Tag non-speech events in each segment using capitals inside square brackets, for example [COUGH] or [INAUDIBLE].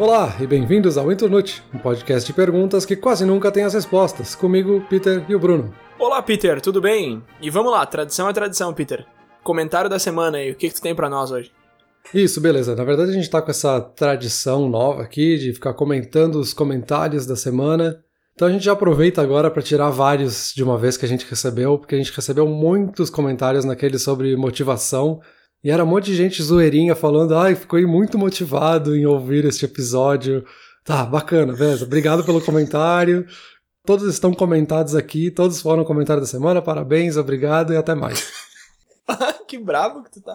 Olá e bem-vindos ao Internute, um podcast de perguntas que quase nunca tem as respostas. Comigo, Peter e o Bruno. Olá, Peter, tudo bem? E vamos lá, tradição é tradição, Peter. Comentário da semana aí, o que, que tu tem para nós hoje? Isso, beleza. Na verdade, a gente tá com essa tradição nova aqui de ficar comentando os comentários da semana. Então a gente já aproveita agora para tirar vários de uma vez que a gente recebeu, porque a gente recebeu muitos comentários naquele sobre motivação. E era um monte de gente zoeirinha falando, ai, ficou muito motivado em ouvir este episódio. Tá, bacana, beleza. Obrigado pelo comentário. Todos estão comentados aqui, todos foram comentário da semana. Parabéns, obrigado e até mais. [LAUGHS] que bravo que tu tá.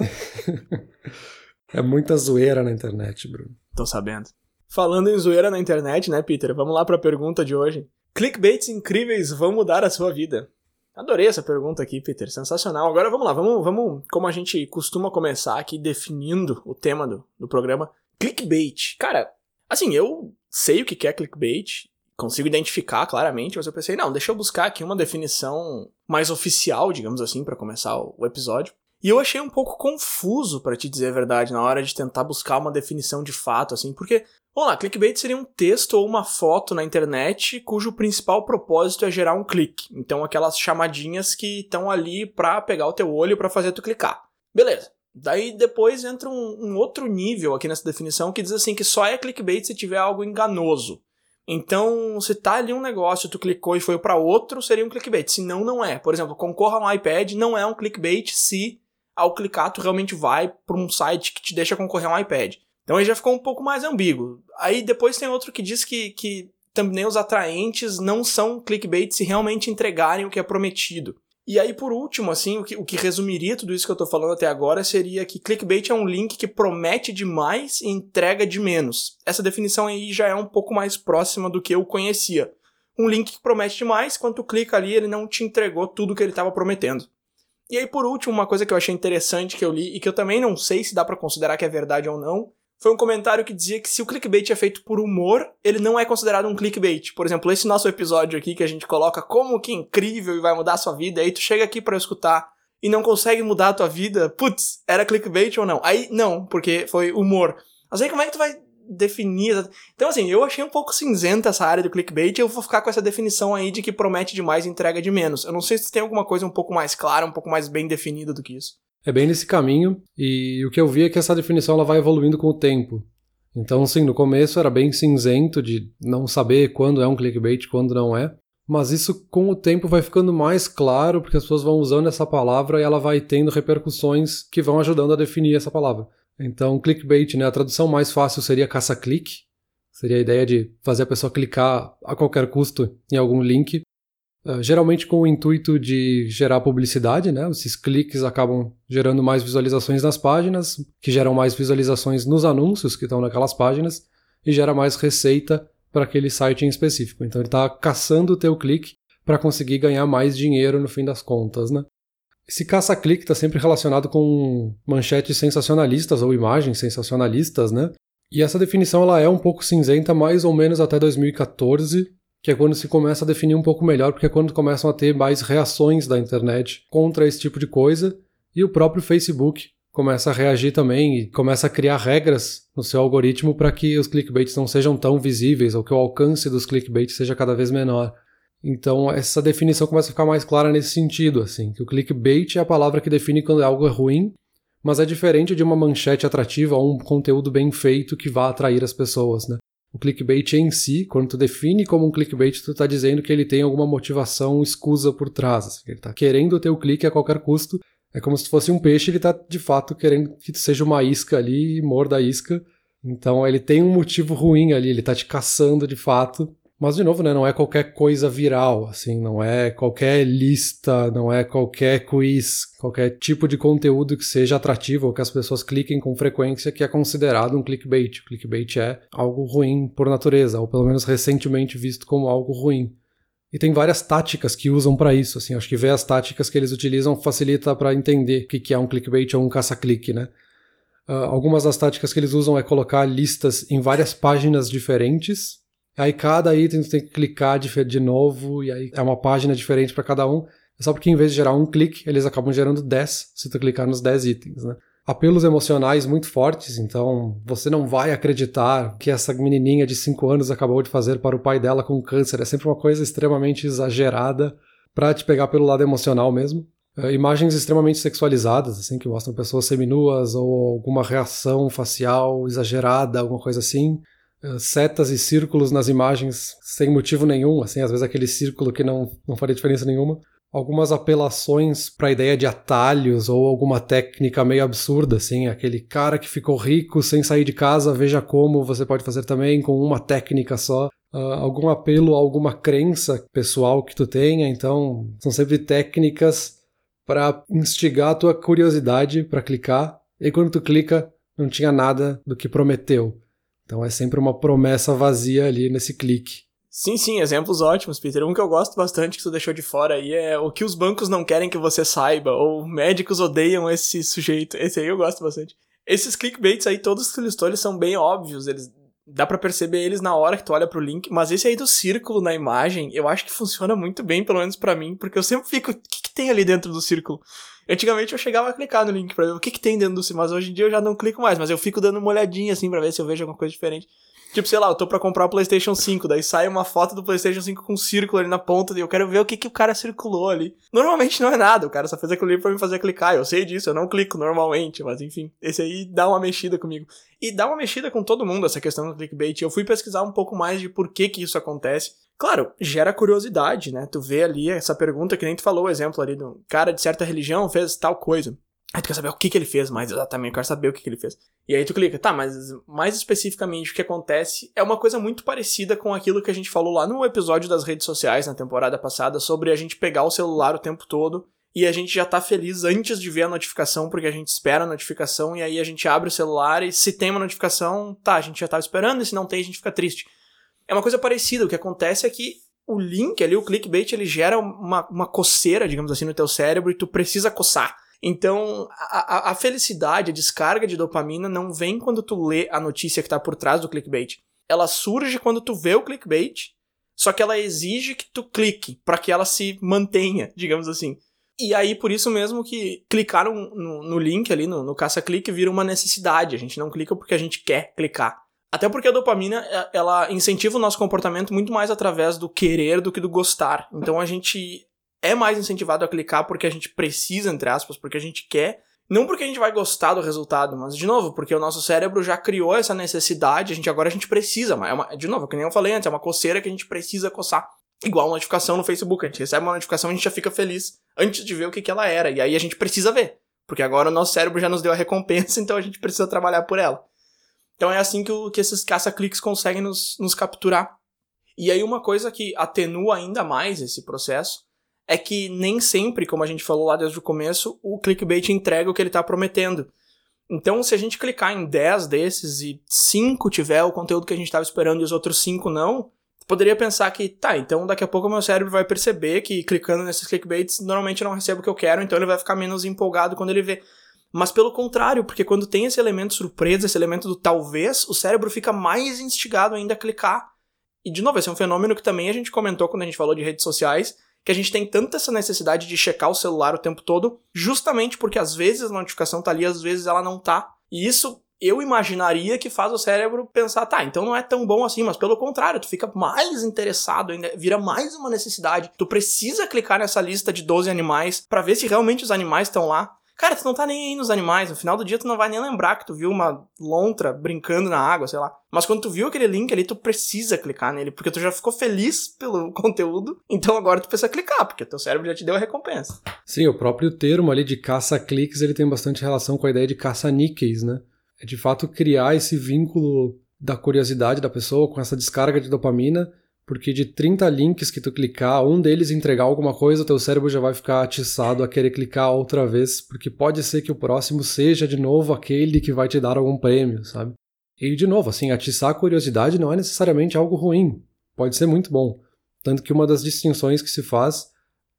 [LAUGHS] é muita zoeira na internet, Bruno. Tô sabendo. Falando em zoeira na internet, né, Peter? Vamos lá para a pergunta de hoje. Clickbaits incríveis vão mudar a sua vida. Adorei essa pergunta aqui, Peter. Sensacional. Agora vamos lá, vamos, vamos como a gente costuma começar aqui definindo o tema do, do programa. Clickbait. Cara, assim, eu sei o que é clickbait, consigo identificar claramente, mas eu pensei, não, deixa eu buscar aqui uma definição mais oficial, digamos assim, para começar o episódio. E eu achei um pouco confuso, para te dizer a verdade, na hora de tentar buscar uma definição de fato, assim, porque, vamos lá, clickbait seria um texto ou uma foto na internet cujo principal propósito é gerar um clique. Então, aquelas chamadinhas que estão ali pra pegar o teu olho para fazer tu clicar. Beleza. Daí depois entra um, um outro nível aqui nessa definição que diz assim que só é clickbait se tiver algo enganoso. Então, se tá ali um negócio, tu clicou e foi para outro, seria um clickbait. Se não, não é. Por exemplo, concorra a um iPad não é um clickbait se ao clicar tu realmente vai para um site que te deixa concorrer a um iPad. Então aí já ficou um pouco mais ambíguo. Aí depois tem outro que diz que, que thumbnails atraentes não são clickbait se realmente entregarem o que é prometido. E aí, por último, assim, o que, o que resumiria tudo isso que eu tô falando até agora seria que clickbait é um link que promete demais e entrega de menos. Essa definição aí já é um pouco mais próxima do que eu conhecia. Um link que promete demais, quando tu clica ali, ele não te entregou tudo que ele estava prometendo. E aí, por último, uma coisa que eu achei interessante que eu li e que eu também não sei se dá para considerar que é verdade ou não, foi um comentário que dizia que se o clickbait é feito por humor, ele não é considerado um clickbait. Por exemplo, esse nosso episódio aqui que a gente coloca como que incrível e vai mudar a sua vida, aí tu chega aqui para escutar e não consegue mudar a tua vida, putz, era clickbait ou não? Aí não, porque foi humor. Mas aí como é que tu vai definir. Então, assim, eu achei um pouco cinzenta essa área do clickbait eu vou ficar com essa definição aí de que promete demais e entrega de menos. Eu não sei se tem alguma coisa um pouco mais clara, um pouco mais bem definida do que isso. É bem nesse caminho, e o que eu vi é que essa definição ela vai evoluindo com o tempo. Então, sim, no começo era bem cinzento de não saber quando é um clickbait, quando não é. Mas isso com o tempo vai ficando mais claro, porque as pessoas vão usando essa palavra e ela vai tendo repercussões que vão ajudando a definir essa palavra. Então, clickbait, né? A tradução mais fácil seria caça-clique. Seria a ideia de fazer a pessoa clicar a qualquer custo em algum link. Uh, geralmente com o intuito de gerar publicidade, né? Esses cliques acabam gerando mais visualizações nas páginas, que geram mais visualizações nos anúncios que estão naquelas páginas e gera mais receita para aquele site em específico. Então ele está caçando o teu clique para conseguir ganhar mais dinheiro no fim das contas, né? Esse caça-clique está sempre relacionado com manchetes sensacionalistas ou imagens sensacionalistas, né? E essa definição ela é um pouco cinzenta mais ou menos até 2014, que é quando se começa a definir um pouco melhor, porque é quando começam a ter mais reações da internet contra esse tipo de coisa, e o próprio Facebook começa a reagir também e começa a criar regras no seu algoritmo para que os clickbaits não sejam tão visíveis ou que o alcance dos clickbaits seja cada vez menor. Então essa definição começa a ficar mais clara nesse sentido, assim, que o clickbait é a palavra que define quando algo é ruim, mas é diferente de uma manchete atrativa ou um conteúdo bem feito que vá atrair as pessoas, né? O clickbait em si, quando tu define como um clickbait, tu está dizendo que ele tem alguma motivação escusa por trás, assim, ele está querendo o teu clique a qualquer custo. É como se fosse um peixe, ele está de fato querendo que tu seja uma isca ali e morda a isca. Então ele tem um motivo ruim ali, ele está te caçando de fato mas, de novo, né, não é qualquer coisa viral, assim, não é qualquer lista, não é qualquer quiz, qualquer tipo de conteúdo que seja atrativo ou que as pessoas cliquem com frequência que é considerado um clickbait. O clickbait é algo ruim por natureza, ou pelo menos recentemente visto como algo ruim. E tem várias táticas que usam para isso, assim, acho que ver as táticas que eles utilizam facilita para entender o que é um clickbait ou um caça-clique, né? Uh, algumas das táticas que eles usam é colocar listas em várias páginas diferentes, Aí cada item tu tem que clicar de, novo, e aí é uma página diferente para cada um. É só porque em vez de gerar um clique, eles acabam gerando 10 se tu clicar nos 10 itens, né? apelos emocionais muito fortes, então você não vai acreditar que essa menininha de 5 anos acabou de fazer para o pai dela com câncer. É sempre uma coisa extremamente exagerada para te pegar pelo lado emocional mesmo. Uh, imagens extremamente sexualizadas, assim, que mostram pessoas seminuas ou alguma reação facial exagerada, alguma coisa assim. Uh, setas e círculos nas imagens sem motivo nenhum, assim, às vezes aquele círculo que não, não faria diferença nenhuma algumas apelações para a ideia de atalhos ou alguma técnica meio absurda, assim, aquele cara que ficou rico sem sair de casa, veja como você pode fazer também com uma técnica só. Uh, algum apelo a alguma crença pessoal que tu tenha, então são sempre técnicas para instigar a tua curiosidade para clicar, e quando tu clica, não tinha nada do que prometeu. Então é sempre uma promessa vazia ali nesse clique. Sim, sim, exemplos ótimos, Peter. Um que eu gosto bastante que tu deixou de fora aí é o que os bancos não querem que você saiba, ou médicos odeiam esse sujeito. Esse aí eu gosto bastante. Esses clickbaits aí, todos que tu listou, eles são bem óbvios, eles dá para perceber eles na hora que tu olha pro link, mas esse aí do círculo na imagem, eu acho que funciona muito bem, pelo menos para mim, porque eu sempre fico, o que, que tem ali dentro do círculo? Antigamente eu chegava a clicar no link pra ver o que, que tem dentro do círculo, mas hoje em dia eu já não clico mais, mas eu fico dando uma olhadinha assim para ver se eu vejo alguma coisa diferente. Tipo, sei lá, eu tô pra comprar o PlayStation 5, daí sai uma foto do PlayStation 5 com um círculo ali na ponta e eu quero ver o que, que o cara circulou ali. Normalmente não é nada, o cara só fez aquilo ali pra me fazer clicar. Eu sei disso, eu não clico normalmente, mas enfim, esse aí dá uma mexida comigo. E dá uma mexida com todo mundo essa questão do clickbait. Eu fui pesquisar um pouco mais de por que que isso acontece. Claro, gera curiosidade, né? Tu vê ali essa pergunta que nem tu falou, o exemplo ali do cara de certa religião fez tal coisa. Aí tu quer saber o que, que ele fez mais exatamente, eu quero saber o que, que ele fez. E aí tu clica, tá, mas mais especificamente o que acontece é uma coisa muito parecida com aquilo que a gente falou lá no episódio das redes sociais na temporada passada, sobre a gente pegar o celular o tempo todo e a gente já tá feliz antes de ver a notificação, porque a gente espera a notificação e aí a gente abre o celular e se tem uma notificação, tá, a gente já tava esperando e se não tem a gente fica triste. É uma coisa parecida, o que acontece é que o link ali, o clickbait, ele gera uma, uma coceira, digamos assim, no teu cérebro e tu precisa coçar. Então, a, a, felicidade, a descarga de dopamina não vem quando tu lê a notícia que tá por trás do clickbait. Ela surge quando tu vê o clickbait, só que ela exige que tu clique para que ela se mantenha, digamos assim. E aí, por isso mesmo que clicar no, no, no link ali, no, no caça-clique, vira uma necessidade. A gente não clica porque a gente quer clicar. Até porque a dopamina, ela incentiva o nosso comportamento muito mais através do querer do que do gostar. Então a gente é mais incentivado a clicar porque a gente precisa, entre aspas, porque a gente quer. Não porque a gente vai gostar do resultado, mas de novo, porque o nosso cérebro já criou essa necessidade, a gente agora a gente precisa, é uma, de novo, que nem eu falei antes, é uma coceira que a gente precisa coçar. Igual uma notificação no Facebook, a gente recebe uma notificação e a gente já fica feliz antes de ver o que, que ela era, e aí a gente precisa ver, porque agora o nosso cérebro já nos deu a recompensa, então a gente precisa trabalhar por ela. Então é assim que, o, que esses caça-cliques conseguem nos, nos capturar. E aí uma coisa que atenua ainda mais esse processo é que nem sempre, como a gente falou lá desde o começo, o clickbait entrega o que ele está prometendo. Então, se a gente clicar em 10 desses e 5 tiver o conteúdo que a gente estava esperando e os outros 5 não, poderia pensar que, tá, então daqui a pouco o meu cérebro vai perceber que clicando nesses clickbaits normalmente eu não recebo o que eu quero, então ele vai ficar menos empolgado quando ele vê. Mas pelo contrário, porque quando tem esse elemento surpresa, esse elemento do talvez, o cérebro fica mais instigado ainda a clicar. E de novo, esse é um fenômeno que também a gente comentou quando a gente falou de redes sociais, que a gente tem tanta essa necessidade de checar o celular o tempo todo, justamente porque às vezes a notificação tá ali, às vezes ela não tá. E isso eu imaginaria que faz o cérebro pensar, tá, então não é tão bom assim, mas pelo contrário, tu fica mais interessado, ainda vira mais uma necessidade. Tu precisa clicar nessa lista de 12 animais para ver se realmente os animais estão lá. Cara, tu não tá nem aí nos animais. No final do dia, tu não vai nem lembrar que tu viu uma lontra brincando na água, sei lá. Mas quando tu viu aquele link ali, tu precisa clicar nele, porque tu já ficou feliz pelo [LAUGHS] conteúdo. Então agora tu precisa clicar, porque teu cérebro já te deu a recompensa. Sim, o próprio termo ali de caça-cliques, ele tem bastante relação com a ideia de caça-níqueis, né? É de fato criar esse vínculo da curiosidade da pessoa com essa descarga de dopamina porque de 30 links que tu clicar, um deles entregar alguma coisa, teu cérebro já vai ficar atiçado a querer clicar outra vez, porque pode ser que o próximo seja de novo aquele que vai te dar algum prêmio, sabe? E de novo, assim, atiçar a curiosidade não é necessariamente algo ruim, pode ser muito bom. Tanto que uma das distinções que se faz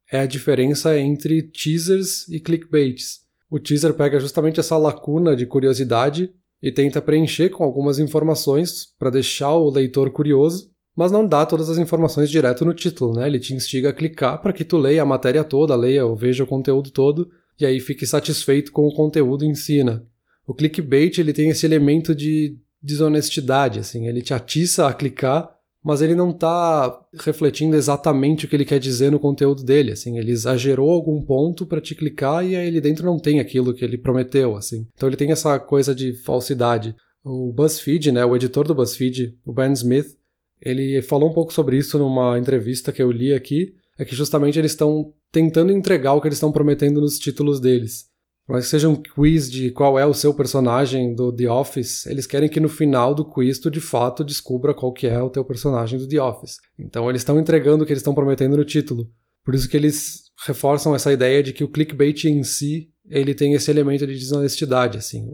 é a diferença entre teasers e clickbaits. O teaser pega justamente essa lacuna de curiosidade e tenta preencher com algumas informações para deixar o leitor curioso, mas não dá todas as informações direto no título, né? Ele te instiga a clicar para que tu leia a matéria toda, leia ou veja o conteúdo todo, e aí fique satisfeito com o conteúdo em si, né? O clickbait ele tem esse elemento de desonestidade, assim, ele te atiça a clicar, mas ele não está refletindo exatamente o que ele quer dizer no conteúdo dele, assim, ele exagerou algum ponto para te clicar e aí ele dentro não tem aquilo que ele prometeu, assim. Então ele tem essa coisa de falsidade. O BuzzFeed, né, o editor do BuzzFeed, o Ben Smith, ele falou um pouco sobre isso numa entrevista que eu li aqui, é que justamente eles estão tentando entregar o que eles estão prometendo nos títulos deles. Mais que seja um quiz de qual é o seu personagem do The Office, eles querem que no final do quiz tu de fato descubra qual que é o teu personagem do The Office. Então eles estão entregando o que eles estão prometendo no título. Por isso que eles reforçam essa ideia de que o clickbait em si, ele tem esse elemento de desonestidade, assim.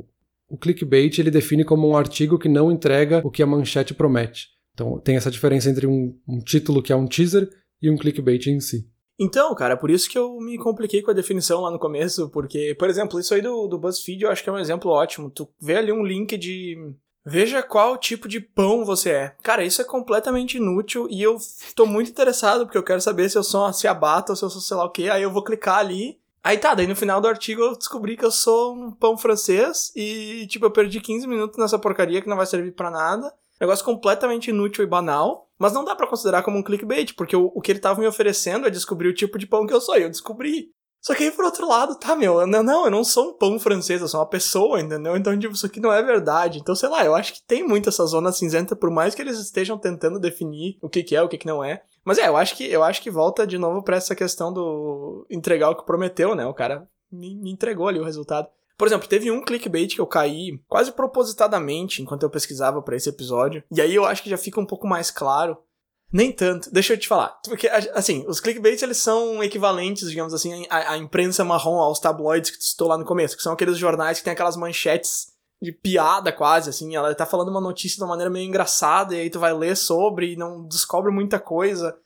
O clickbait ele define como um artigo que não entrega o que a manchete promete. Então tem essa diferença entre um, um título que é um teaser e um clickbait em si. Então, cara, por isso que eu me compliquei com a definição lá no começo, porque, por exemplo, isso aí do, do BuzzFeed eu acho que é um exemplo ótimo. Tu vê ali um link de. Veja qual tipo de pão você é. Cara, isso é completamente inútil e eu tô muito interessado porque eu quero saber se eu sou uma ciabatta ou se eu sou sei lá o que. Aí eu vou clicar ali. Aí tá, daí no final do artigo eu descobri que eu sou um pão francês e, tipo, eu perdi 15 minutos nessa porcaria que não vai servir para nada. Negócio completamente inútil e banal. Mas não dá para considerar como um clickbait, porque o, o que ele tava me oferecendo é descobrir o tipo de pão que eu sou, e eu descobri. Só que aí, por outro lado, tá, meu, não, eu não sou um pão francês, eu sou uma pessoa, entendeu? Então, tipo, isso aqui não é verdade. Então, sei lá, eu acho que tem muito essa zona cinzenta, por mais que eles estejam tentando definir o que, que é, o que, que não é. Mas é, eu acho que eu acho que volta de novo para essa questão do entregar o que prometeu, né? O cara me, me entregou ali o resultado. Por exemplo, teve um clickbait que eu caí quase propositadamente enquanto eu pesquisava para esse episódio. E aí eu acho que já fica um pouco mais claro. Nem tanto. Deixa eu te falar. Porque, assim, os clickbaits, eles são equivalentes, digamos assim, à, à imprensa marrom, aos tabloides que tu citou lá no começo, que são aqueles jornais que tem aquelas manchetes de piada quase, assim. Ela tá falando uma notícia de uma maneira meio engraçada, e aí tu vai ler sobre e não descobre muita coisa.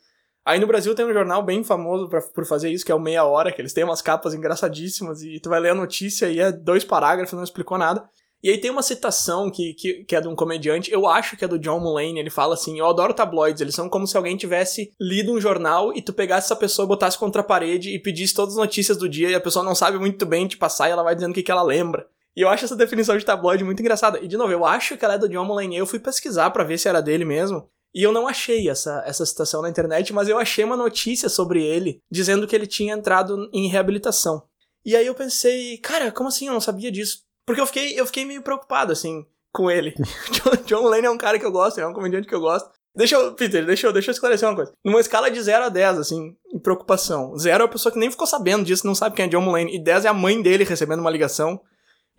Aí no Brasil tem um jornal bem famoso pra, por fazer isso, que é o Meia Hora, que eles têm umas capas engraçadíssimas e tu vai ler a notícia e é dois parágrafos, não explicou nada. E aí tem uma citação que, que, que, é de um comediante, eu acho que é do John Mulaney, ele fala assim, eu adoro tabloides, eles são como se alguém tivesse lido um jornal e tu pegasse essa pessoa, botasse contra a parede e pedisse todas as notícias do dia e a pessoa não sabe muito bem te passar e ela vai dizendo o que, que ela lembra. E eu acho essa definição de tabloide muito engraçada. E de novo, eu acho que ela é do John Mulaney, eu fui pesquisar para ver se era dele mesmo. E eu não achei essa, essa citação na internet, mas eu achei uma notícia sobre ele dizendo que ele tinha entrado em reabilitação. E aí eu pensei, cara, como assim? Eu não sabia disso. Porque eu fiquei, eu fiquei meio preocupado, assim, com ele. [LAUGHS] John, John Lane é um cara que eu gosto, é um comediante que eu gosto. Deixa eu, Peter, deixa eu, deixa eu esclarecer uma coisa. Numa escala de 0 a 10, assim, em preocupação. 0 é a pessoa que nem ficou sabendo disso, não sabe quem é John Mulaney. E 10 é a mãe dele recebendo uma ligação.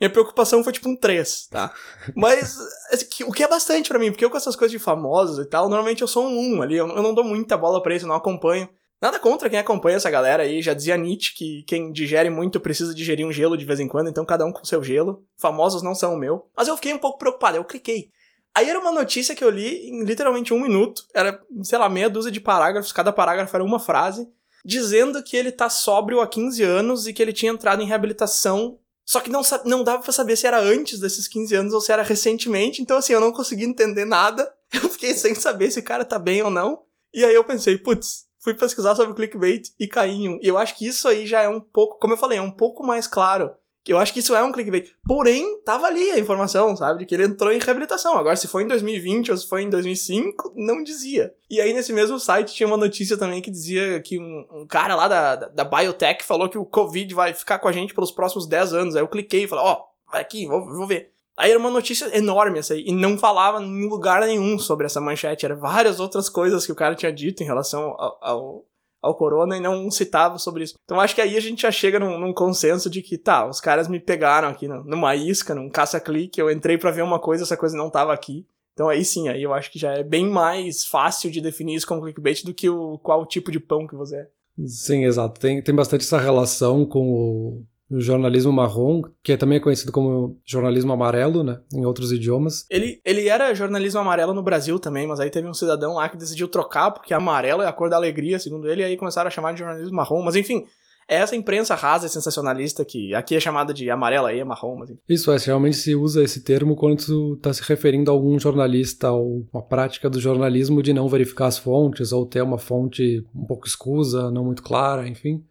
Minha preocupação foi tipo um 3, tá? [LAUGHS] Mas assim, o que é bastante para mim, porque eu com essas coisas de famosos e tal, normalmente eu sou um 1 ali, eu não dou muita bola pra isso, eu não acompanho. Nada contra quem acompanha essa galera aí, já dizia Nietzsche que quem digere muito precisa digerir um gelo de vez em quando, então cada um com seu gelo. Famosos não são o meu. Mas eu fiquei um pouco preocupado, eu cliquei. Aí era uma notícia que eu li em literalmente um minuto, era, sei lá, meia dúzia de parágrafos, cada parágrafo era uma frase, dizendo que ele tá sóbrio há 15 anos e que ele tinha entrado em reabilitação só que não, não dava para saber se era antes desses 15 anos ou se era recentemente. Então, assim, eu não consegui entender nada. [LAUGHS] Eu fiquei sem saber se o cara tá bem ou não. E aí eu pensei, putz, fui pesquisar sobre clickbait e caí em um. E eu acho que isso aí já é um pouco, como eu falei, é um pouco mais claro eu acho que isso é um clickbait. Porém, tava ali a informação, sabe? De que ele entrou em reabilitação. Agora, se foi em 2020 ou se foi em 2005, não dizia. E aí, nesse mesmo site, tinha uma notícia também que dizia que um, um cara lá da, da, da, Biotech falou que o Covid vai ficar com a gente pelos próximos 10 anos. Aí eu cliquei e falei, ó, oh, vai aqui, vou, vou ver. Aí era uma notícia enorme essa aí, e não falava em lugar nenhum sobre essa manchete. Era várias outras coisas que o cara tinha dito em relação ao, ao ao corona e não citava sobre isso. Então acho que aí a gente já chega num, num consenso de que, tá, os caras me pegaram aqui numa isca, num caça-clique, eu entrei para ver uma coisa, essa coisa não tava aqui. Então aí sim, aí eu acho que já é bem mais fácil de definir isso como clickbait do que o qual tipo de pão que você é. Sim, exato. Tem, tem bastante essa relação com o, o jornalismo marrom, que é também conhecido como jornalismo amarelo, né, em outros idiomas. Ele, ele era jornalismo amarelo no Brasil também, mas aí teve um cidadão lá que decidiu trocar, porque amarelo é a cor da alegria, segundo ele, e aí começaram a chamar de jornalismo marrom, mas enfim, é essa imprensa rasa e sensacionalista que aqui é chamada de amarela e é marrom. Mas... Isso, é, realmente se usa esse termo quando tu tá se referindo a algum jornalista ou uma prática do jornalismo de não verificar as fontes ou ter uma fonte um pouco escusa, não muito clara, enfim.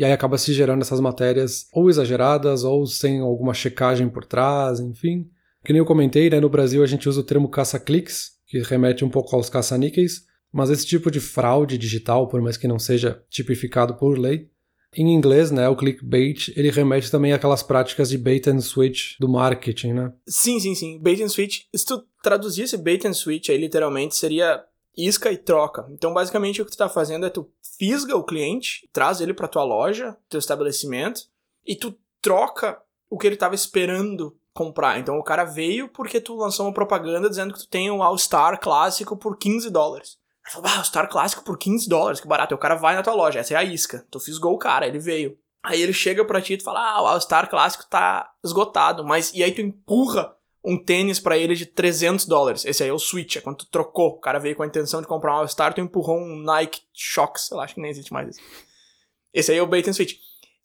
E aí acaba se gerando essas matérias ou exageradas ou sem alguma checagem por trás, enfim. Que nem eu comentei, né, no Brasil a gente usa o termo caça-cliques, que remete um pouco aos caça-níqueis, mas esse tipo de fraude digital, por mais que não seja tipificado por lei, em inglês, né, o clickbait, ele remete também àquelas práticas de bait and switch do marketing, né? Sim, sim, sim. Bait and switch, se tu traduzisse bait and switch aí literalmente seria isca e troca. Então, basicamente, o que tu tá fazendo é tu fisga o cliente, traz ele para tua loja, teu estabelecimento, e tu troca o que ele tava esperando comprar. Então, o cara veio porque tu lançou uma propaganda dizendo que tu tem um All-Star clássico por 15 dólares. Ele falou, ah, All-Star clássico por 15 dólares, que barato. E o cara vai na tua loja, essa é a isca. Tu fisgou o cara, ele veio. Aí ele chega pra ti e tu fala, ah, o All-Star clássico tá esgotado, mas... E aí tu empurra um tênis para ele de 300 dólares. Esse aí é o Switch, é quando tu trocou. O cara veio com a intenção de comprar um All-Star, tu empurrou um Nike Shox, sei lá, acho que nem existe mais isso. Esse aí é o bait and switch.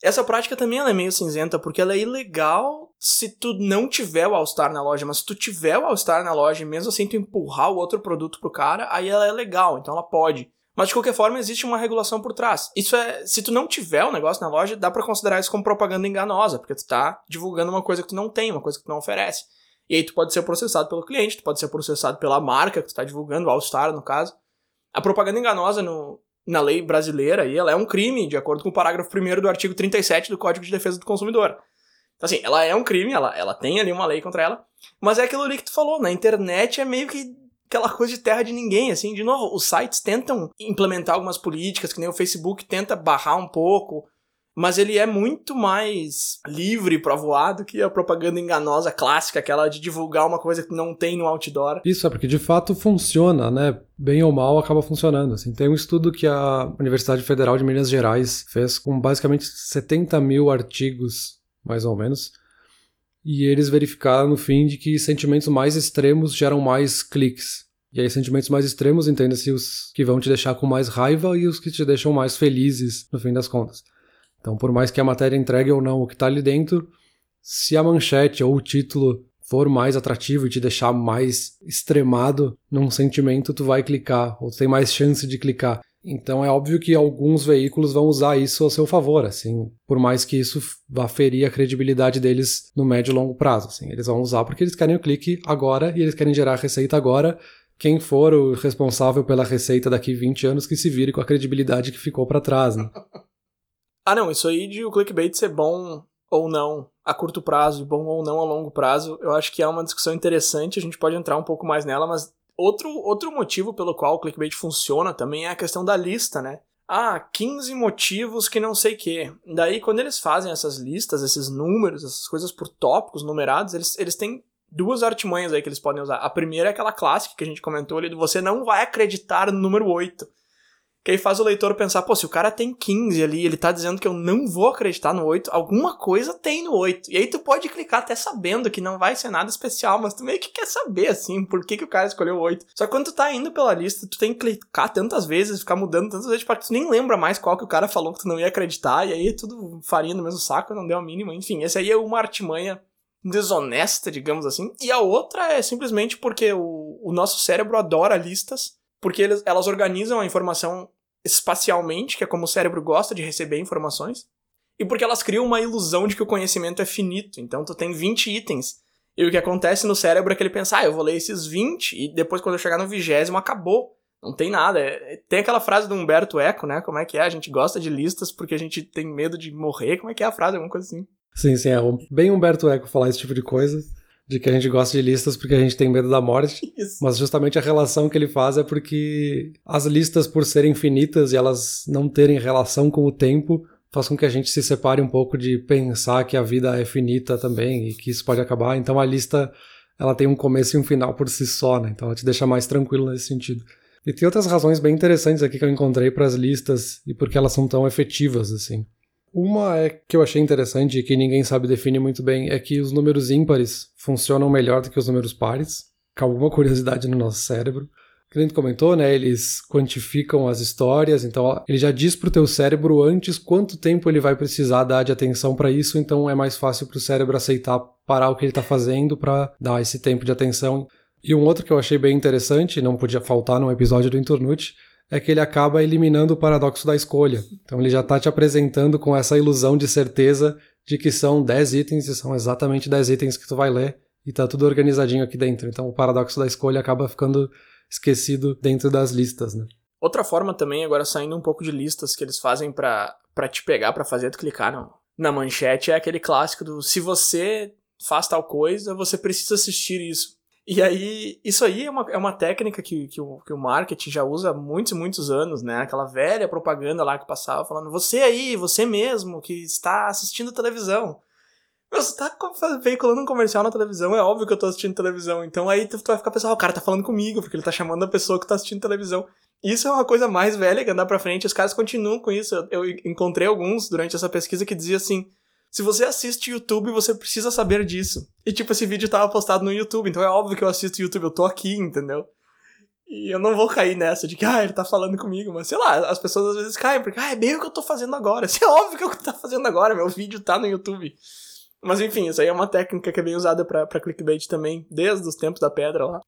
Essa prática também é meio cinzenta, porque ela é ilegal se tu não tiver o All-Star na loja, mas se tu tiver o All-Star na loja e mesmo assim tu empurrar o outro produto pro cara, aí ela é legal, então ela pode. Mas de qualquer forma existe uma regulação por trás. Isso é, se tu não tiver o negócio na loja, dá para considerar isso como propaganda enganosa, porque tu tá divulgando uma coisa que tu não tem, uma coisa que tu não oferece. E aí tu pode ser processado pelo cliente, tu pode ser processado pela marca que tu está divulgando, o All-Star no caso. A propaganda enganosa no, na lei brasileira aí, ela é um crime, de acordo com o parágrafo 1 do artigo 37 do Código de Defesa do Consumidor. Então, assim, ela é um crime, ela, ela tem ali uma lei contra ela, mas é aquilo ali que tu falou, na internet é meio que aquela coisa de terra de ninguém, assim, de novo, os sites tentam implementar algumas políticas, que nem o Facebook tenta barrar um pouco, mas ele é muito mais livre para voar do que a propaganda enganosa clássica, aquela de divulgar uma coisa que não tem no outdoor. Isso é porque de fato funciona, né? Bem ou mal acaba funcionando. Assim, tem um estudo que a Universidade Federal de Minas Gerais fez com basicamente 70 mil artigos, mais ou menos, e eles verificaram no fim de que sentimentos mais extremos geram mais cliques. E aí, sentimentos mais extremos, entenda-se os que vão te deixar com mais raiva e os que te deixam mais felizes, no fim das contas. Então, por mais que a matéria entregue ou não o que está ali dentro, se a manchete ou o título for mais atrativo e te deixar mais extremado num sentimento, tu vai clicar, ou tu tem mais chance de clicar. Então é óbvio que alguns veículos vão usar isso a seu favor, assim, por mais que isso vá ferir a credibilidade deles no médio e longo prazo, assim, eles vão usar porque eles querem o clique agora e eles querem gerar receita agora. Quem for o responsável pela receita daqui 20 anos que se vire com a credibilidade que ficou para trás, né? [LAUGHS] Ah, não, isso aí de o clickbait ser bom ou não a curto prazo e bom ou não a longo prazo, eu acho que é uma discussão interessante, a gente pode entrar um pouco mais nela, mas outro, outro motivo pelo qual o clickbait funciona também é a questão da lista, né? Ah, 15 motivos que não sei que. Daí, quando eles fazem essas listas, esses números, essas coisas por tópicos numerados, eles, eles têm duas artimanhas aí que eles podem usar. A primeira é aquela clássica que a gente comentou ali do você não vai acreditar no número 8. Que aí faz o leitor pensar, pô, se o cara tem 15 ali, ele tá dizendo que eu não vou acreditar no 8, alguma coisa tem no 8. E aí tu pode clicar até sabendo que não vai ser nada especial, mas tu meio que quer saber, assim, por que, que o cara escolheu o 8. Só que quando tu tá indo pela lista, tu tem que clicar tantas vezes, ficar mudando tantas vezes, porque tu nem lembra mais qual que o cara falou que tu não ia acreditar, e aí tudo farinha no mesmo saco, não deu a mínima. Enfim, esse aí é uma artimanha desonesta, digamos assim. E a outra é simplesmente porque o, o nosso cérebro adora listas, porque eles, elas organizam a informação espacialmente, que é como o cérebro gosta de receber informações, e porque elas criam uma ilusão de que o conhecimento é finito. Então tu tem 20 itens, e o que acontece no cérebro é que ele pensa, ah, eu vou ler esses 20, e depois quando eu chegar no vigésimo acabou. Não tem nada. É, tem aquela frase do Humberto Eco, né? Como é que é? A gente gosta de listas porque a gente tem medo de morrer. Como é que é a frase? Alguma coisa assim. Sim, sim. É bem Humberto Eco falar esse tipo de coisa de que a gente gosta de listas porque a gente tem medo da morte. [LAUGHS] Isso. Mas justamente a relação que ele faz é porque as listas, por serem infinitas e elas não terem relação com o tempo, faz com que a gente se separe um pouco de pensar que a vida é finita também e que isso pode acabar. Então a lista ela tem um começo e um final por si só, né? Então ela te deixa mais tranquilo nesse sentido. E tem outras razões bem interessantes aqui que eu encontrei para as listas e porque elas são tão efetivas assim. Uma é que eu achei interessante e que ninguém sabe definir muito bem é que os números ímpares funcionam melhor do que os números pares, com alguma [LAUGHS] curiosidade no nosso cérebro. A gente comentou, né? Eles quantificam as histórias, então ele já diz pro teu cérebro antes quanto tempo ele vai precisar dar de atenção para isso, então é mais fácil pro cérebro aceitar parar o que ele tá fazendo para dar esse tempo de atenção. E um outro que eu achei bem interessante, não podia faltar num episódio do Inturnute, é que ele acaba eliminando o paradoxo da escolha. Então ele já está te apresentando com essa ilusão de certeza de que são 10 itens e são exatamente 10 itens que tu vai ler e tá tudo organizadinho aqui dentro. Então o paradoxo da escolha acaba ficando esquecido dentro das listas, né? Outra forma também, agora saindo um pouco de listas que eles fazem para te pegar, para fazer tu clicar no, na manchete, é aquele clássico do se você faz tal coisa, você precisa assistir isso. E aí, isso aí é uma, é uma técnica que, que, o, que o marketing já usa há muitos e muitos anos, né? Aquela velha propaganda lá que passava falando, você aí, você mesmo, que está assistindo televisão. Você tá veiculando um comercial na televisão, é óbvio que eu tô assistindo televisão. Então aí tu, tu vai ficar pensando, ah, o cara tá falando comigo, porque ele tá chamando a pessoa que tá assistindo televisão. Isso é uma coisa mais velha que andar pra frente, os caras continuam com isso. Eu, eu encontrei alguns durante essa pesquisa que dizia assim: se você assiste YouTube, você precisa saber disso. E tipo, esse vídeo tava postado no YouTube, então é óbvio que eu assisto YouTube, eu tô aqui, entendeu? E eu não vou cair nessa de que, ah, ele tá falando comigo, mas sei lá, as pessoas às vezes caem, porque, ah, é bem o que eu tô fazendo agora. [LAUGHS] Isso é óbvio que eu tô fazendo agora, meu vídeo tá no YouTube. Mas enfim, isso aí é uma técnica que é bem usada para clickbait também, desde os tempos da pedra lá.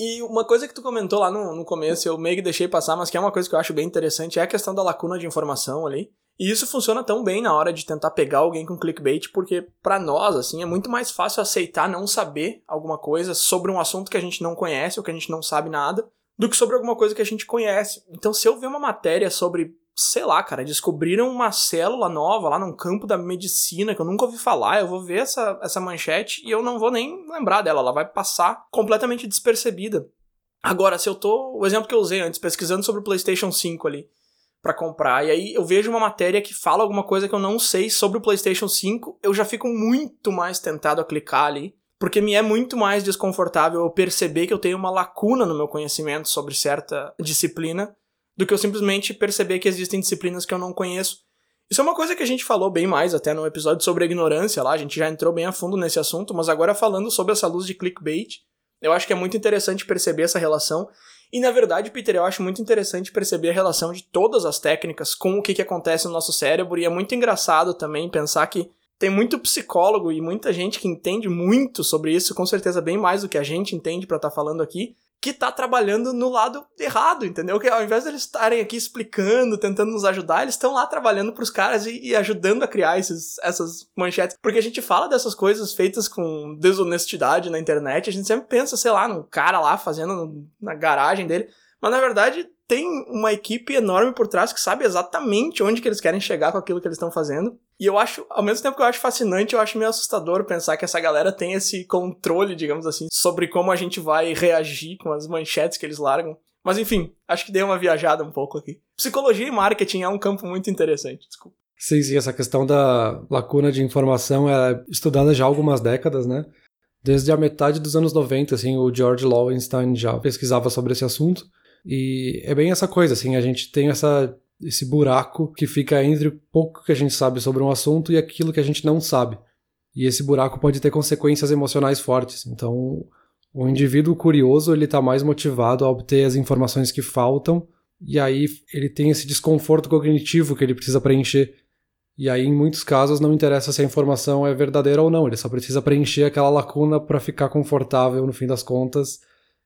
E uma coisa que tu comentou lá no, no começo, eu meio que deixei passar, mas que é uma coisa que eu acho bem interessante, é a questão da lacuna de informação ali. E isso funciona tão bem na hora de tentar pegar alguém com clickbait, porque para nós, assim, é muito mais fácil aceitar não saber alguma coisa sobre um assunto que a gente não conhece ou que a gente não sabe nada, do que sobre alguma coisa que a gente conhece. Então, se eu ver uma matéria sobre, sei lá, cara, descobriram uma célula nova lá num campo da medicina que eu nunca ouvi falar, eu vou ver essa, essa manchete e eu não vou nem lembrar dela, ela vai passar completamente despercebida. Agora, se eu tô. O exemplo que eu usei antes, pesquisando sobre o PlayStation 5 ali para comprar. E aí eu vejo uma matéria que fala alguma coisa que eu não sei sobre o PlayStation 5, eu já fico muito mais tentado a clicar ali, porque me é muito mais desconfortável eu perceber que eu tenho uma lacuna no meu conhecimento sobre certa disciplina do que eu simplesmente perceber que existem disciplinas que eu não conheço. Isso é uma coisa que a gente falou bem mais até no episódio sobre a ignorância lá, a gente já entrou bem a fundo nesse assunto, mas agora falando sobre essa luz de clickbait, eu acho que é muito interessante perceber essa relação e na verdade, Peter, eu acho muito interessante perceber a relação de todas as técnicas com o que, que acontece no nosso cérebro, e é muito engraçado também pensar que tem muito psicólogo e muita gente que entende muito sobre isso, com certeza bem mais do que a gente entende para estar tá falando aqui, que tá trabalhando no lado errado, entendeu? Que ao invés de eles estarem aqui explicando, tentando nos ajudar, eles estão lá trabalhando pros caras e, e, ajudando a criar esses, essas manchetes. Porque a gente fala dessas coisas feitas com desonestidade na internet, a gente sempre pensa, sei lá, num cara lá fazendo na garagem dele. Mas na verdade, tem uma equipe enorme por trás que sabe exatamente onde que eles querem chegar com aquilo que eles estão fazendo. E eu acho, ao mesmo tempo que eu acho fascinante, eu acho meio assustador pensar que essa galera tem esse controle, digamos assim, sobre como a gente vai reagir com as manchetes que eles largam. Mas enfim, acho que dei uma viajada um pouco aqui. Psicologia e marketing é um campo muito interessante, desculpa. Sim, sim, essa questão da lacuna de informação é estudada já há algumas décadas, né? Desde a metade dos anos 90, assim, o George Lowenstein já pesquisava sobre esse assunto. E é bem essa coisa, assim, a gente tem essa, esse buraco que fica entre o pouco que a gente sabe sobre um assunto e aquilo que a gente não sabe. E esse buraco pode ter consequências emocionais fortes. Então, o indivíduo curioso, ele está mais motivado a obter as informações que faltam, e aí ele tem esse desconforto cognitivo que ele precisa preencher. E aí, em muitos casos, não interessa se a informação é verdadeira ou não, ele só precisa preencher aquela lacuna para ficar confortável no fim das contas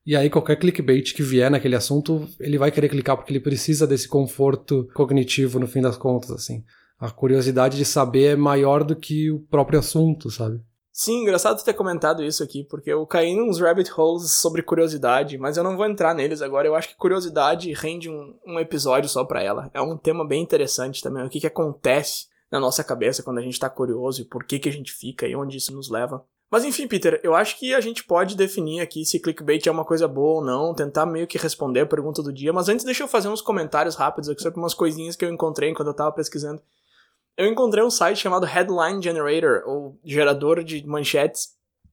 e aí qualquer clickbait que vier naquele assunto, ele vai querer clicar porque ele precisa desse conforto cognitivo no fim das contas, assim. A curiosidade de saber é maior do que o próprio assunto, sabe? Sim, engraçado ter comentado isso aqui, porque eu caí nos rabbit holes sobre curiosidade, mas eu não vou entrar neles agora. Eu acho que curiosidade rende um, um episódio só para ela. É um tema bem interessante também, o que, que acontece na nossa cabeça quando a gente tá curioso e por que, que a gente fica e onde isso nos leva. Mas enfim, Peter, eu acho que a gente pode definir aqui se clickbait é uma coisa boa ou não, tentar meio que responder a pergunta do dia, mas antes deixa eu fazer uns comentários rápidos aqui sobre umas coisinhas que eu encontrei enquanto eu tava pesquisando. Eu encontrei um site chamado Headline Generator, ou gerador de manchetes,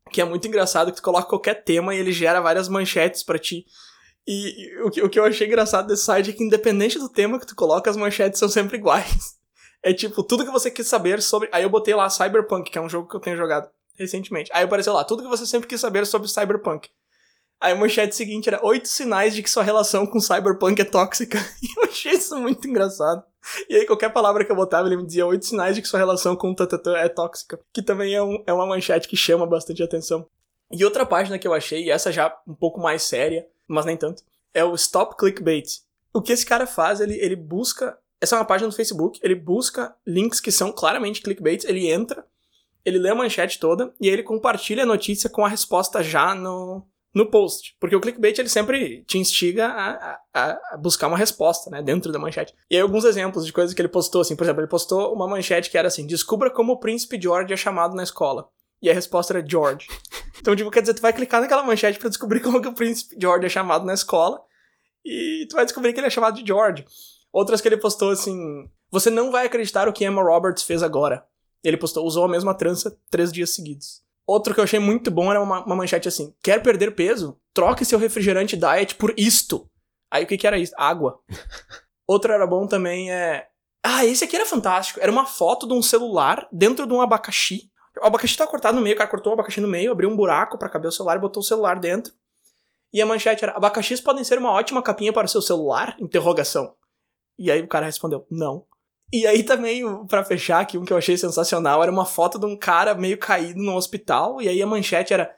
que é muito engraçado que tu coloca qualquer tema e ele gera várias manchetes para ti. E, o, que, o que eu achei engraçado desse site é que independente do tema que tu coloca, as manchetes são sempre iguais. [LAUGHS] É tipo, tudo que você quis saber sobre. Aí eu botei lá Cyberpunk, que é um jogo que eu tenho jogado recentemente. Aí apareceu lá, tudo que você sempre quis saber sobre Cyberpunk. Aí a manchete seguinte era oito sinais de que sua relação com Cyberpunk é tóxica. [LAUGHS] E eu achei isso muito engraçado. E aí qualquer palavra que eu botava, ele me dizia oito sinais de que sua relação com tatatã é tóxica. Que também é, um, é uma manchete que chama bastante atenção. E outra página que eu achei, e essa já um pouco mais séria, mas nem tanto, é o Stop Clickbait. O que esse cara faz, ele, ele busca. Essa é uma página do Facebook, ele busca links que são claramente clickbaits, ele entra, ele lê a manchete toda e ele compartilha a notícia com a resposta já no, no post. Porque o clickbait ele sempre te instiga a, a, a, buscar uma resposta, né, dentro da manchete. E aí alguns exemplos de coisas que ele postou, assim, por exemplo, ele postou uma manchete que era assim: descubra como o príncipe George é chamado na escola. E a resposta era George. [LAUGHS] Então, tipo, quer dizer, tu vai clicar naquela manchete para descobrir como que o príncipe George é chamado na escola e tu vai descobrir que ele é chamado de George. Outras que ele postou assim: Você não vai acreditar o que Emma Roberts fez agora. Ele postou, usou a mesma trança três dias seguidos. Outro que eu achei muito bom era uma, uma manchete assim: Quer perder peso? Troque seu refrigerante diet por isto. Aí o que, que era isso? Água. [LAUGHS] Outro era bom também é. Ah, esse aqui era fantástico. Era uma foto de um celular dentro de um abacaxi. O abacaxi tá cortado no meio, o cara cortou o abacaxi no meio, abriu um buraco para caber o celular e botou o celular dentro. E a manchete era: abacaxis podem ser uma ótima capinha para o seu celular? Interrogação. E aí o cara respondeu: não. E aí também, para fechar aqui, um que eu achei sensacional era uma foto de um cara meio caído no hospital, e aí a manchete era: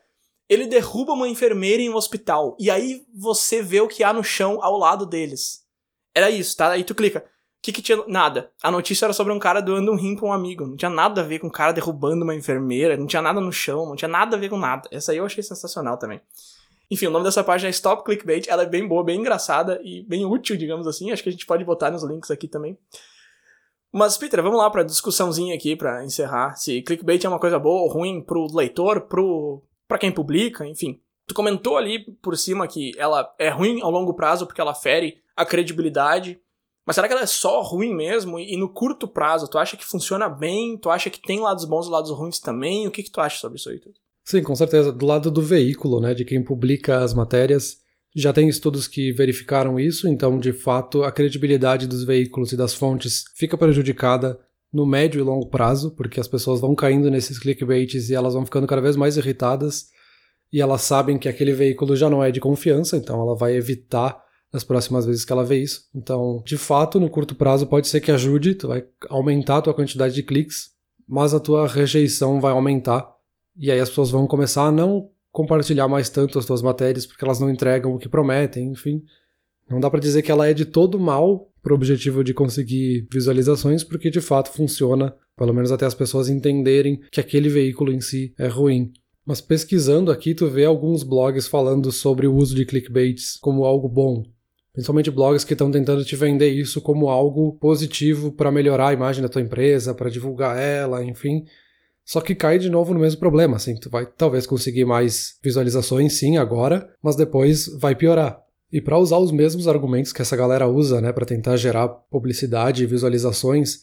ele derruba uma enfermeira em um hospital, e aí você vê o que há no chão ao lado deles. Era isso, tá? Aí tu clica. O que, que tinha? Nada. A notícia era sobre um cara doando um rim pra um amigo. Não tinha nada a ver com um cara derrubando uma enfermeira, não tinha nada no chão, não tinha nada a ver com nada. Essa aí eu achei sensacional também. Enfim, o nome dessa página é Stop Clickbait. Ela é bem boa, bem engraçada e bem útil, digamos assim. Acho que a gente pode botar nos links aqui também. Mas, Peter, vamos lá pra discussãozinha aqui para encerrar. Se clickbait é uma coisa boa ou ruim pro leitor, pro para quem publica, enfim. Tu comentou ali por cima que ela é ruim ao longo prazo porque ela fere a credibilidade. Mas será que ela é só ruim mesmo? E no curto prazo, tu acha que funciona bem? Tu acha que tem lados bons e lados ruins também? O que, que tu acha sobre isso aí? Sim, com certeza. Do lado do veículo, né, de quem publica as matérias, já tem estudos que verificaram isso, então, de fato, a credibilidade dos veículos e das fontes fica prejudicada no médio e longo prazo, porque as pessoas vão caindo nesses clickbaits e elas vão ficando cada vez mais irritadas e elas sabem que aquele veículo já não é de confiança, então ela vai evitar nas próximas vezes que ela vê isso. Então, de fato, no curto prazo pode ser que ajude, tu vai aumentar a tua quantidade de cliques, mas a tua rejeição vai aumentar e aí as pessoas vão começar a não compartilhar mais tanto as suas matérias porque elas não entregam o que prometem, enfim. Não dá para dizer que ela é de todo mal pro objetivo de conseguir visualizações, porque de fato funciona, pelo menos até as pessoas entenderem que aquele veículo em si é ruim. Mas pesquisando aqui, tu vê alguns blogs falando sobre o uso de clickbaits como algo bom. Principalmente blogs que estão tentando te vender isso como algo positivo para melhorar a imagem da tua empresa, para divulgar ela, enfim. Só que cai de novo no mesmo problema, assim, tu vai talvez conseguir mais visualizações sim agora, mas depois vai piorar. E para usar os mesmos argumentos que essa galera usa, né, para tentar gerar publicidade e visualizações,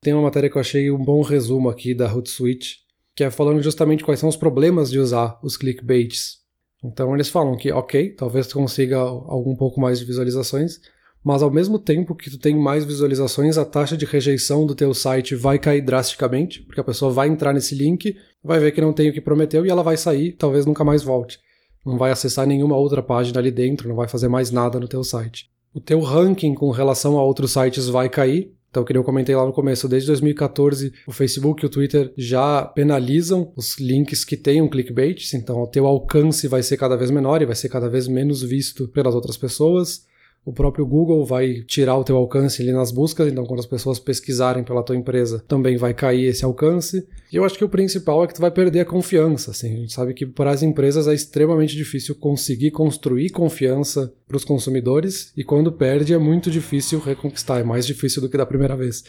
tem uma matéria que eu achei um bom resumo aqui da Hootsuite, que é falando justamente quais são os problemas de usar os clickbaits. Então eles falam que, ok, talvez tu consiga algum pouco mais de visualizações, mas ao mesmo tempo que tu tem mais visualizações, a taxa de rejeição do teu site vai cair drasticamente, porque a pessoa vai entrar nesse link, vai ver que não tem o que prometeu e ela vai sair, talvez nunca mais volte. Não vai acessar nenhuma outra página ali dentro, não vai fazer mais nada no teu site. O teu ranking com relação a outros sites vai cair, então, que eu comentei lá no começo, desde 2014, o Facebook e o Twitter já penalizam os links que tenham clickbait, então o teu alcance vai ser cada vez menor e vai ser cada vez menos visto pelas outras pessoas o próprio Google vai tirar o teu alcance ali nas buscas, então quando as pessoas pesquisarem pela tua empresa, também vai cair esse alcance. E eu acho que o principal é que tu vai perder a confiança, assim. A gente sabe que para as empresas é extremamente difícil conseguir construir confiança para os consumidores e quando perde é muito difícil reconquistar, é mais difícil do que da primeira vez.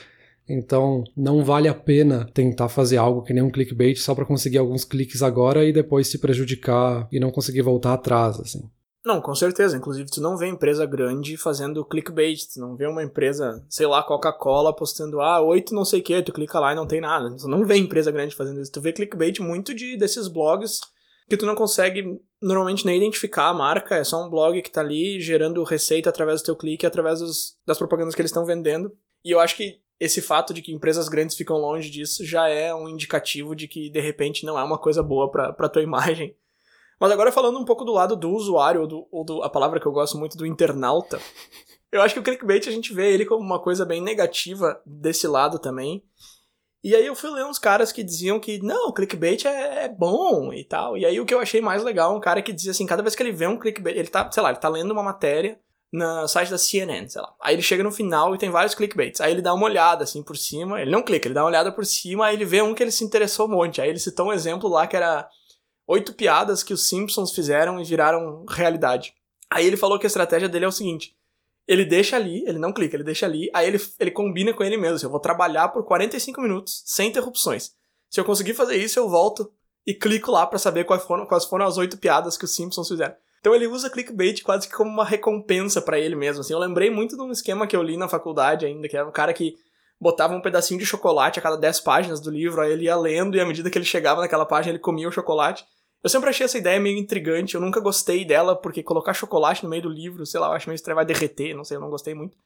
Então, não vale a pena tentar fazer algo que nem um clickbait só para conseguir alguns cliques agora e depois se prejudicar e não conseguir voltar atrás, assim. Não, com certeza. Inclusive, tu não vê empresa grande fazendo clickbait. Tu não vê uma empresa, sei lá, Coca-Cola postando, ah, oito não sei o que, tu clica lá e não tem nada. Tu não vê empresa grande fazendo isso. Tu vê clickbait muito de desses blogs que tu não consegue normalmente nem identificar a marca. É só um blog que tá ali gerando receita através do teu clique, através dos, das propagandas que eles estão vendendo. E eu acho que esse fato de que empresas grandes ficam longe disso já é um indicativo de que, de repente, não é uma coisa boa pra tua imagem. Mas agora falando um pouco do lado do usuário, ou, do, ou do, a palavra que eu gosto muito, do internauta, eu acho que o clickbait a gente vê ele como uma coisa bem negativa desse lado também. E aí eu fui ler uns caras que diziam que, não, clickbait é, é, bom e tal. E aí o que eu achei mais legal, um cara que dizia assim, cada vez que ele vê um clickbait, ele tá, sei lá, ele tá lendo uma matéria, no site da CNN, sei lá. Aí ele chega no final e tem vários clickbaits. Aí ele dá uma olhada assim por cima, ele não clica, ele dá uma olhada por cima, aí ele vê um que ele se interessou um monte. Aí ele citou um exemplo lá que era oito piadas que os Simpsons fizeram e viraram realidade. Aí ele falou que a estratégia dele é o seguinte: ele deixa ali, ele não clica, ele deixa ali, aí ele, ele combina com ele mesmo. Assim, eu vou trabalhar por 45 minutos, sem interrupções. Se eu conseguir fazer isso, eu volto e clico lá para saber quais foram, quais foram as oito piadas que os Simpsons fizeram. Então ele usa clickbait quase que como uma recompensa para ele mesmo. Assim, eu lembrei muito de um esquema que eu li na faculdade ainda, que era um cara que botava um pedacinho de chocolate a cada 10 páginas do livro, aí ele ia lendo e à medida que ele chegava naquela página ele comia o chocolate. Eu sempre achei essa ideia meio intrigante, eu nunca gostei dela, porque colocar chocolate no meio do livro, sei lá, eu acho meio estranho, vai derreter, não sei, eu não gostei muito.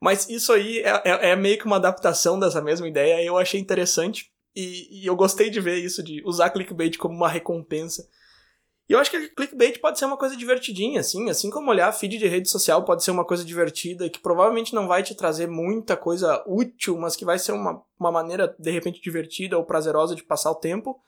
Mas isso aí é, é, é meio que uma adaptação dessa mesma ideia, eu achei interessante, e, e eu gostei de ver isso, de usar clickbait como uma recompensa. E eu acho que clickbait pode ser uma coisa divertidinha, assim, assim como olhar feed de rede social pode ser uma coisa divertida, que provavelmente não vai te trazer muita coisa útil, mas que vai ser uma, uma maneira, de repente, divertida ou prazerosa de passar o tempo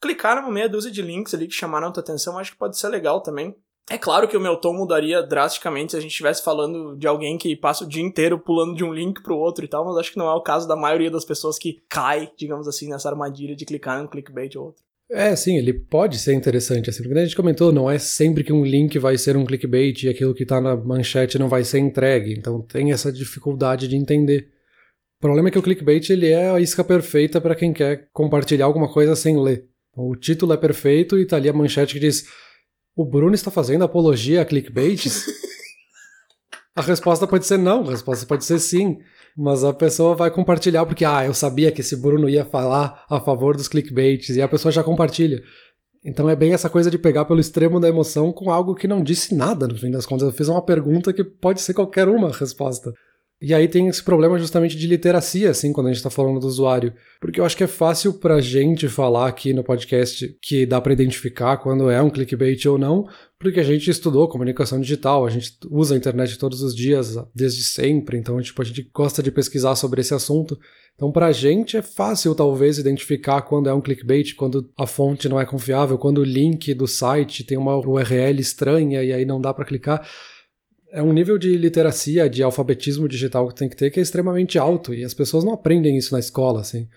clicar numa meia dúzia de links ali que chamaram a tua atenção, acho que pode ser legal também. É claro que o meu tom mudaria drasticamente se a gente estivesse falando de alguém que passa o dia inteiro pulando de um link pro outro e tal, mas acho que não é o caso da maioria das pessoas que cai, digamos assim, nessa armadilha de clicar em um clickbait ou outro. É, sim, ele pode ser interessante, assim, porque a gente comentou, não é sempre que um link vai ser um clickbait e aquilo que tá na manchete não vai ser entregue, então tem essa dificuldade de entender. O problema é que o clickbait ele é a isca perfeita para quem quer compartilhar alguma coisa sem ler. O título é perfeito e tá ali a manchete que diz: O Bruno está fazendo apologia a clickbaits? [LAUGHS] a resposta pode ser não, a resposta pode ser sim. Mas a pessoa vai compartilhar porque, ah, eu sabia que esse Bruno ia falar a favor dos clickbaits, e a pessoa já compartilha. Então é bem essa coisa de pegar pelo extremo da emoção com algo que não disse nada, no fim das contas. Eu fiz uma pergunta que pode ser qualquer uma resposta. E aí tem esse problema justamente de literacia, assim, quando a gente está falando do usuário. Porque eu acho que é fácil pra gente falar aqui no podcast que dá para identificar quando é um clickbait ou não, porque a gente estudou comunicação digital, a gente usa a internet todos os dias, desde sempre, então tipo, a gente gosta de pesquisar sobre esse assunto. Então, pra gente é fácil, talvez, identificar quando é um clickbait, quando a fonte não é confiável, quando o link do site tem uma URL estranha e aí não dá para clicar é um nível de literacia, de alfabetismo digital que tem que ter que é extremamente alto e as pessoas não aprendem isso na escola, assim.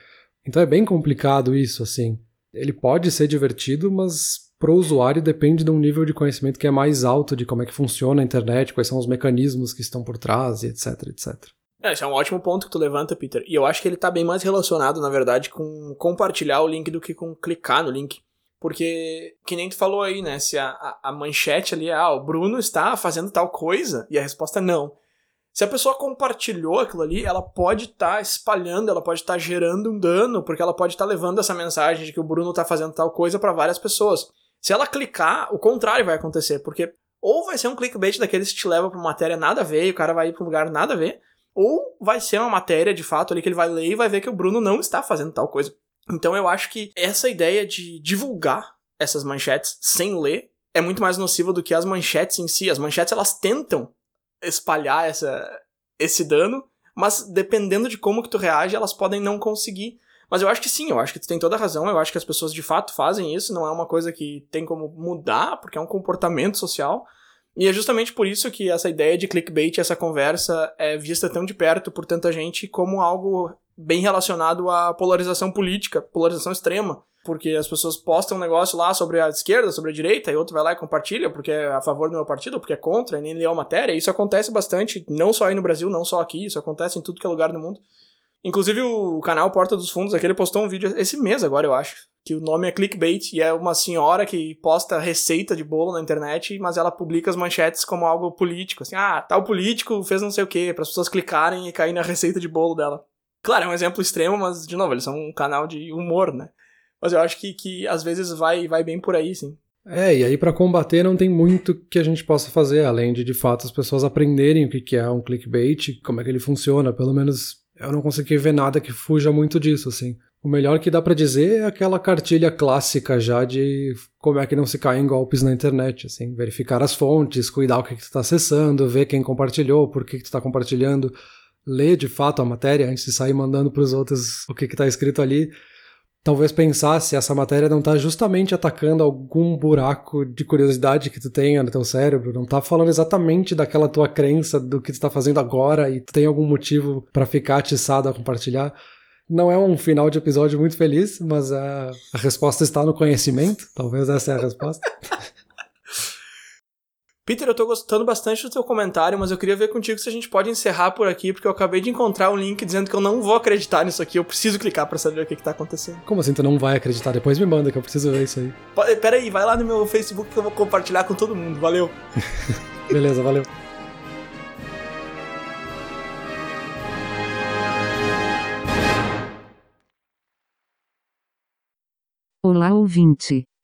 Então é bem complicado isso, assim. Ele pode ser divertido, mas pro usuário depende de um nível de conhecimento que é mais alto de como é que funciona a internet, quais são os mecanismos que estão por trás, etc, etc. É, esse é um ótimo ponto que tu levanta, Peter. E eu acho que ele tá bem mais relacionado, na verdade, com compartilhar o link do que com clicar no link. Porque, que nem tu falou aí, né? Se a, a, manchete ali é, ah, o Bruno está fazendo tal coisa, e a resposta é não. Se a pessoa compartilhou aquilo ali, ela pode estar tá espalhando, ela pode estar tá gerando um dano, porque ela pode estar tá levando essa mensagem de que o Bruno está fazendo tal coisa para várias pessoas. Se ela clicar, o contrário vai acontecer, porque ou vai ser um clickbait daqueles que te leva para uma matéria nada a ver e o cara vai ir para um lugar nada a ver, ou vai ser uma matéria de fato ali que ele vai ler e vai ver que o Bruno não está fazendo tal coisa. Então eu acho que essa ideia de divulgar essas manchetes sem ler é muito mais nociva do que as manchetes em si. As manchetes elas tentam espalhar essa, esse dano, mas dependendo de como que tu reage, elas podem não conseguir. Mas eu acho que sim, eu acho que tu tem toda a razão, eu acho que as pessoas de fato fazem isso, não é uma coisa que tem como mudar, porque é um comportamento social. E é justamente por isso que essa ideia de clickbait, essa conversa, é vista tão de perto por tanta gente como algo bem relacionado à polarização política, polarização extrema. Porque as pessoas postam um negócio lá sobre a esquerda, sobre a direita, e outro vai lá e compartilha porque é a favor do meu partido, porque é contra, e nem leu a matéria. Isso acontece bastante, não só aí no Brasil, não só aqui, isso acontece em tudo que é lugar do mundo. Inclusive o canal Porta dos Fundos, aquele postou um vídeo esse mês agora, eu acho, que o nome é Clickbait, e é uma senhora que posta receita de bolo na internet, mas ela publica as manchetes como algo político, assim, ah, tal político fez não sei o que, para as pessoas clicarem e cair na receita de bolo dela. Claro, é um exemplo extremo, mas, de novo, eles são um canal de humor, né? Mas eu acho que, que às vezes vai, vai bem por aí, sim. É, e aí para combater não tem muito que a gente possa fazer, além de de fato as pessoas aprenderem o que é um clickbait, como é que ele funciona. Pelo menos eu não consegui ver nada que fuja muito disso, assim. O melhor que dá para dizer é aquela cartilha clássica já de como é que não se cai em golpes na internet, assim, verificar as fontes, cuidar o que, que tu tá acessando, ver quem compartilhou, por que, que tu tá compartilhando ler de fato a matéria antes de sair mandando para os outros o que está escrito ali. talvez pensar se essa matéria não está justamente atacando algum buraco de curiosidade que tu tenha no teu cérebro, não está falando exatamente daquela tua crença do que tu está fazendo agora e tu tem algum motivo para ficar atiçado a compartilhar. Não é um final de episódio muito feliz, mas a, a resposta está no conhecimento. Talvez essa é a resposta. [LAUGHS] Peter, eu tô gostando bastante do teu comentário, mas eu queria ver contigo se a gente pode encerrar por aqui, porque eu acabei de encontrar um link dizendo que eu não vou acreditar nisso aqui, eu preciso clicar para saber o que, que tá acontecendo. Como assim tu não vai acreditar? Depois me manda que eu preciso ver isso aí. Pera aí, vai lá no meu Facebook que eu vou compartilhar com todo mundo. Valeu. [LAUGHS] Beleza, valeu. Olá ouvinte.